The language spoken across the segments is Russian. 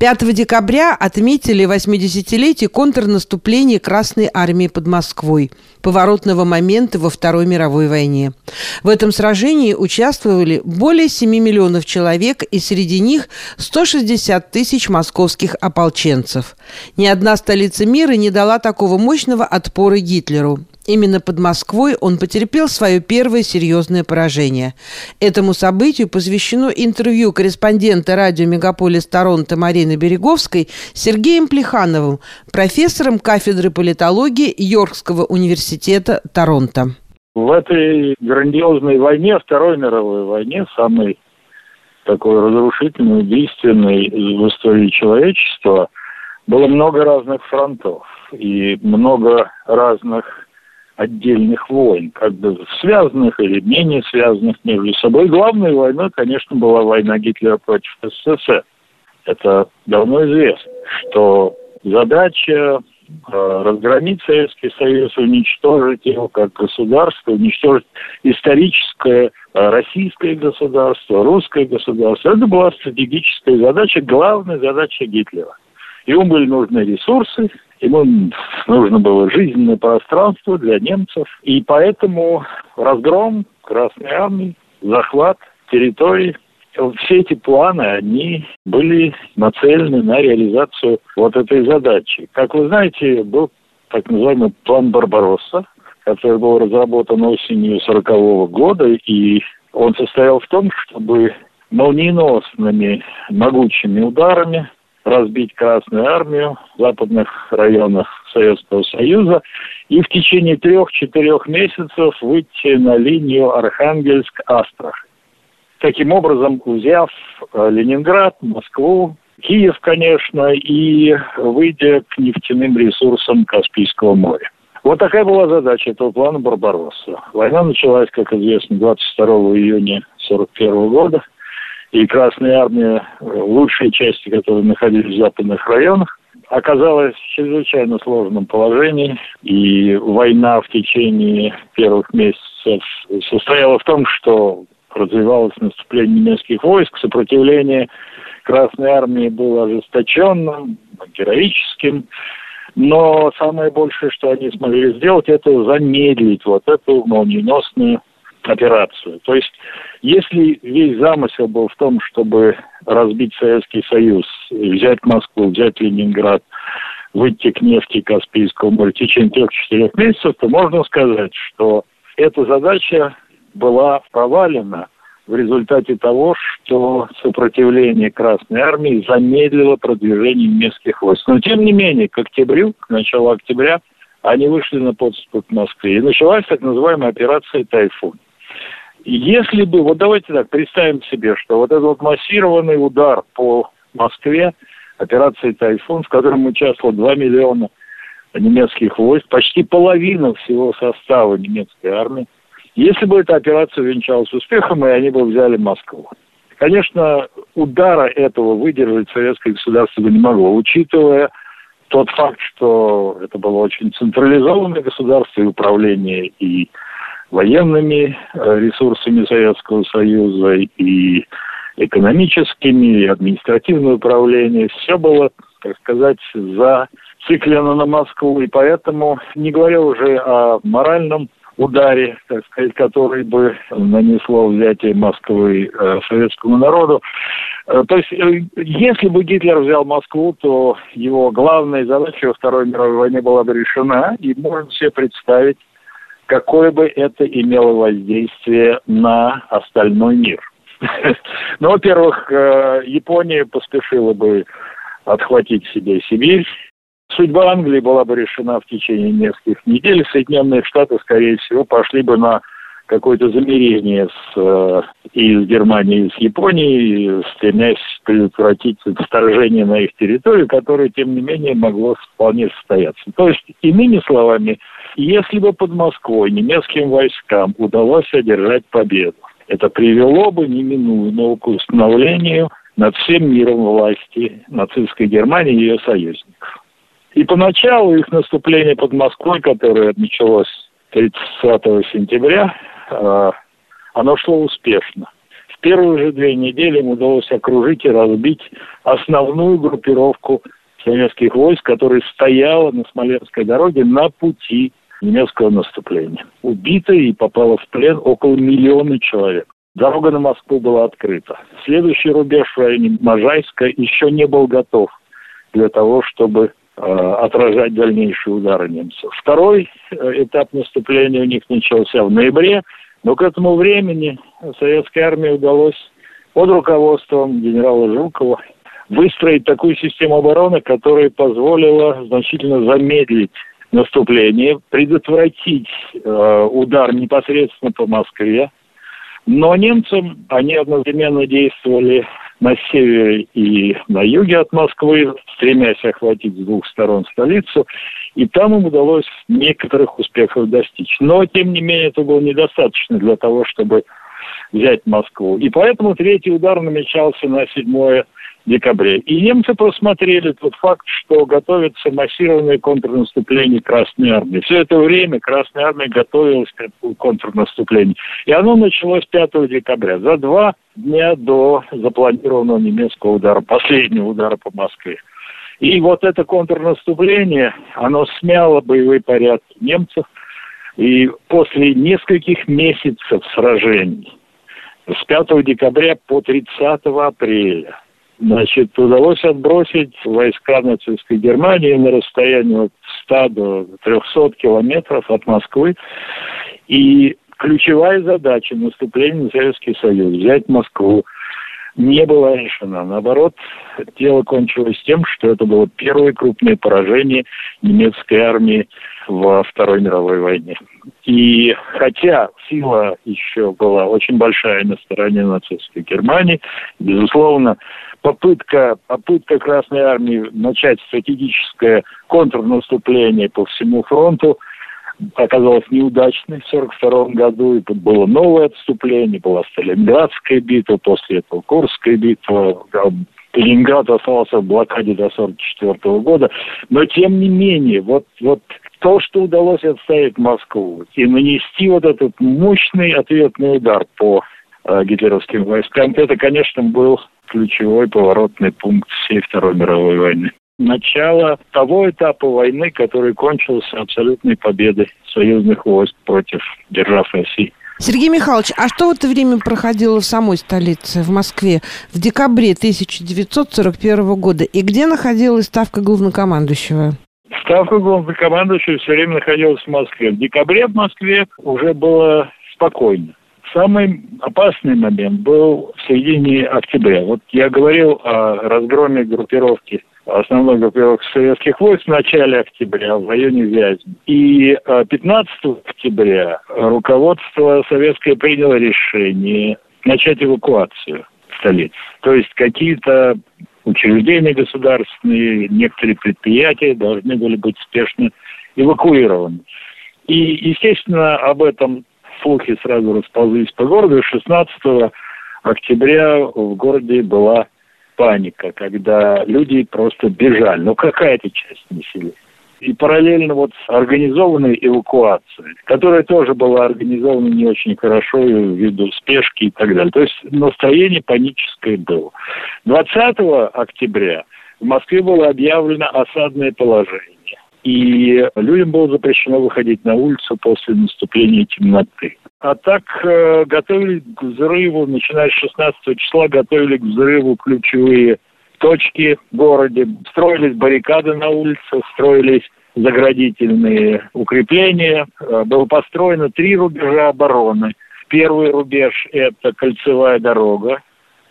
5 декабря отметили 80-летие контрнаступления Красной Армии под Москвой, поворотного момента во Второй мировой войне. В этом сражении участвовали более 7 миллионов человек, и среди них 160 тысяч московских ополченцев. Ни одна столица мира не дала такого мощного отпора Гитлеру. Именно под Москвой он потерпел свое первое серьезное поражение. Этому событию посвящено интервью корреспондента радио «Мегаполис Торонто» Марины Береговской Сергеем Плехановым, профессором кафедры политологии Йоркского университета Торонто. В этой грандиозной войне, Второй мировой войне, самой такой разрушительной, убийственной в истории человечества, было много разных фронтов и много разных отдельных войн, как бы связанных или менее связанных между собой. Главной войной, конечно, была война Гитлера против СССР. Это давно известно, что задача э, разгромить Советский Союз, уничтожить его как государство, уничтожить историческое э, российское государство, русское государство. Это была стратегическая задача, главная задача Гитлера. Ему были нужны ресурсы, Ему нужно было жизненное пространство для немцев. И поэтому разгром Красной Армии, захват территорий, все эти планы, они были нацелены на реализацию вот этой задачи. Как вы знаете, был так называемый план Барбаросса, который был разработан осенью 40 года, и он состоял в том, чтобы молниеносными могучими ударами разбить Красную Армию в западных районах Советского Союза и в течение трех-четырех месяцев выйти на линию Архангельск-Астрахань. Таким образом, взяв э, Ленинград, Москву, Киев, конечно, и выйдя к нефтяным ресурсам Каспийского моря. Вот такая была задача этого плана Барбаросса. Война началась, как известно, 22 июня 1941 года – и Красная Армия, лучшие части, которые находились в западных районах, оказалась в чрезвычайно сложном положении. И война в течение первых месяцев состояла в том, что развивалось наступление немецких войск, сопротивление Красной Армии было ожесточенным, героическим. Но самое большее, что они смогли сделать, это замедлить вот эту молниеносную операцию. То есть, если весь замысел был в том, чтобы разбить Советский Союз, взять Москву, взять Ленинград, выйти к нефти Каспийского моря в течение трех-четырех месяцев, то можно сказать, что эта задача была провалена в результате того, что сопротивление Красной Армии замедлило продвижение немецких войск. Но тем не менее, к октябрю, к началу октября, они вышли на подступ к Москве. И началась так называемая операция «Тайфун». Если бы, вот давайте так, представим себе, что вот этот вот массированный удар по Москве, операция «Тайфун», в котором участвовало 2 миллиона немецких войск, почти половина всего состава немецкой армии, если бы эта операция венчалась успехом, и они бы взяли Москву. Конечно, удара этого выдержать советское государство бы не могло, учитывая тот факт, что это было очень централизованное государство и управление, и военными э, ресурсами Советского Союза и экономическими, и административное управление. Все было, так сказать, зациклено на Москву. И поэтому, не говоря уже о моральном ударе, так сказать, который бы нанесло взятие Москвы э, советскому народу. Э, то есть, э, если бы Гитлер взял Москву, то его главная задача во Второй мировой войне была бы решена, и можно себе представить, какое бы это имело воздействие на остальной мир. Ну, во-первых, э, Япония поспешила бы отхватить себе Сибирь. Судьба Англии была бы решена в течение нескольких недель. Соединенные Штаты, скорее всего, пошли бы на какое-то замерение с, э, и с Германией, и с Японией, стремясь предотвратить вторжение на их территорию, которое, тем не менее, могло вполне состояться. То есть, иными словами, если бы под Москвой немецким войскам удалось одержать победу, это привело бы неминуемо к установлению над всем миром власти нацистской Германии и ее союзников. И поначалу их наступление под Москвой, которое началось 30 сентября, а, оно шло успешно. В первые же две недели им удалось окружить и разбить основную группировку советских войск, которая стояла на Смоленской дороге на пути немецкого наступления. Убито и попало в плен около миллиона человек. Дорога на Москву была открыта. Следующий рубеж в районе Можайска еще не был готов для того, чтобы э, отражать дальнейшие удары немцев. Второй э, этап наступления у них начался в ноябре, но к этому времени советской армии удалось под руководством генерала Жукова выстроить такую систему обороны, которая позволила значительно замедлить наступление, предотвратить э, удар непосредственно по Москве. Но немцам они одновременно действовали на севере и на юге от Москвы, стремясь охватить с двух сторон столицу, и там им удалось некоторых успехов достичь. Но, тем не менее, это было недостаточно для того, чтобы взять Москву. И поэтому третий удар намечался на 7 декабре. И немцы просмотрели тот факт, что готовится массированное контрнаступление Красной Армии. Все это время Красная Армия готовилась к контрнаступлению. И оно началось 5 декабря, за два дня до запланированного немецкого удара, последнего удара по Москве. И вот это контрнаступление, оно смяло боевые порядки немцев. И после нескольких месяцев сражений, с 5 декабря по 30 апреля, Значит, удалось отбросить войска нацистской Германии на расстоянии от 100 до 300 километров от Москвы. И ключевая задача наступления на Советский Союз – взять Москву не была решена. Наоборот, дело кончилось тем, что это было первое крупное поражение немецкой армии во Второй мировой войне. И хотя сила еще была очень большая на стороне нацистской Германии, безусловно, попытка, попытка Красной Армии начать стратегическое контрнаступление по всему фронту оказалась неудачной в 1942 году, и тут было новое отступление, была Сталинградская битва, после этого Курская битва, Ленинград остался в блокаде до 1944 года, но тем не менее, вот, вот то, что удалось отстоять Москву и нанести вот этот мощный ответный удар по э, гитлеровским войскам, это, конечно, был ключевой поворотный пункт всей Второй мировой войны. Начало того этапа войны, который кончился абсолютной победой союзных войск против держав России. Сергей Михайлович, а что в это время проходило в самой столице, в Москве, в декабре 1941 года? И где находилась ставка главнокомандующего? Ставка главнокомандующего все время находилась в Москве. В декабре в Москве уже было спокойно. Самый опасный момент был в середине октября. Вот я говорил о разгроме группировки основной группировки советских войск в начале октября в районе Вязьмы. И 15 э, октября руководство советское приняло решение начать эвакуацию столицы. То есть какие-то учреждения государственные, некоторые предприятия должны были быть спешно эвакуированы. И, естественно, об этом слухи сразу расползлись по городу. 16 октября в городе была паника, когда люди просто бежали. Ну, какая-то часть населения. И параллельно вот с организованной эвакуацией, которая тоже была организована не очень хорошо ввиду спешки и так далее. То есть настроение паническое было. 20 октября в Москве было объявлено осадное положение и людям было запрещено выходить на улицу после наступления темноты. А так э, готовили к взрыву, начиная с 16 числа, готовили к взрыву ключевые точки в городе, строились баррикады на улицах, строились заградительные укрепления. Э, было построено три рубежа обороны. Первый рубеж – это кольцевая дорога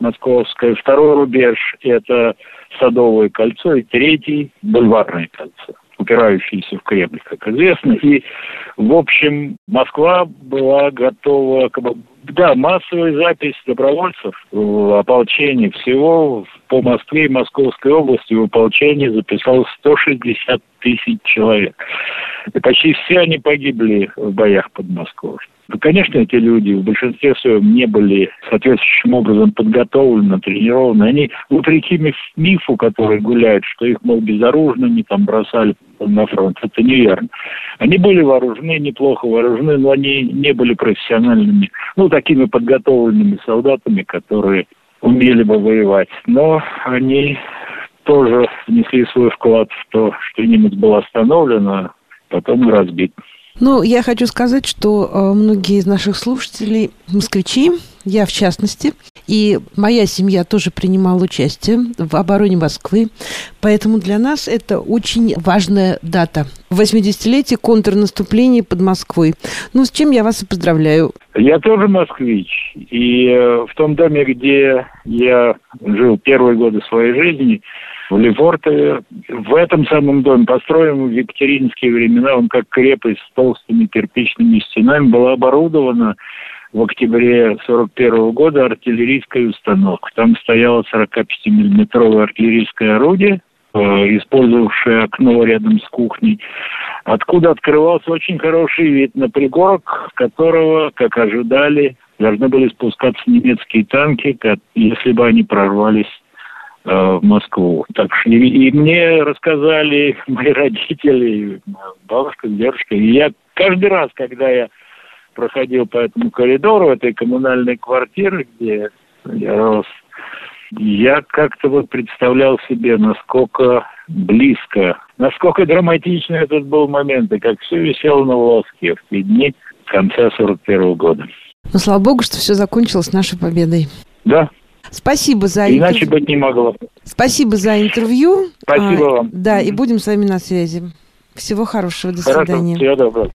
московская, второй рубеж – это Садовое кольцо, и третий – Бульварное кольцо упирающиеся в Кремль, как известно. И, в общем, Москва была готова да, массовая запись добровольцев в ополчении всего по Москве и Московской области в ополчении записалось 160 тысяч человек. И почти все они погибли в боях под Москвой. Ну, конечно, эти люди в большинстве своем не были соответствующим образом подготовлены, тренированы. Они, вопреки мифу, который гуляет, что их, мол, они там бросали на фронт, это неверно. Они были вооружены, неплохо вооружены, но они не были профессиональными, ну, такими подготовленными солдатами, которые умели бы воевать. Но они тоже внесли свой вклад в то, что немец был остановлен, а потом разбит. Ну, я хочу сказать, что э, многие из наших слушателей москвичи, я в частности, и моя семья тоже принимала участие в обороне Москвы, поэтому для нас это очень важная дата. 80-летие контрнаступления под Москвой. Ну, с чем я вас и поздравляю. Я тоже москвич, и э, в том доме, где я жил первые годы своей жизни, в Лефортове. В этом самом доме, построенном в Екатеринские времена, он как крепость с толстыми кирпичными стенами, была оборудована в октябре 41 года артиллерийской установкой. Там стояло 45-миллиметровое артиллерийское орудие, э, использовавшее окно рядом с кухней, откуда открывался очень хороший вид на пригорок, которого, как ожидали, должны были спускаться немецкие танки, если бы они прорвались в Москву. Так и, мне рассказали мои родители, бабушка, дедушка. И я каждый раз, когда я проходил по этому коридору этой коммунальной квартиры, где я рос, я как-то вот представлял себе, насколько близко, насколько драматично этот был момент, и как все висело на волоске в те дни конца 41 -го года. Ну, слава богу, что все закончилось нашей победой. Да, Спасибо за интервью. Иначе быть не могло. Спасибо за интервью. Спасибо а, вам. Да, и будем с вами на связи. Всего хорошего. До Хорошо, свидания. Всего доброго.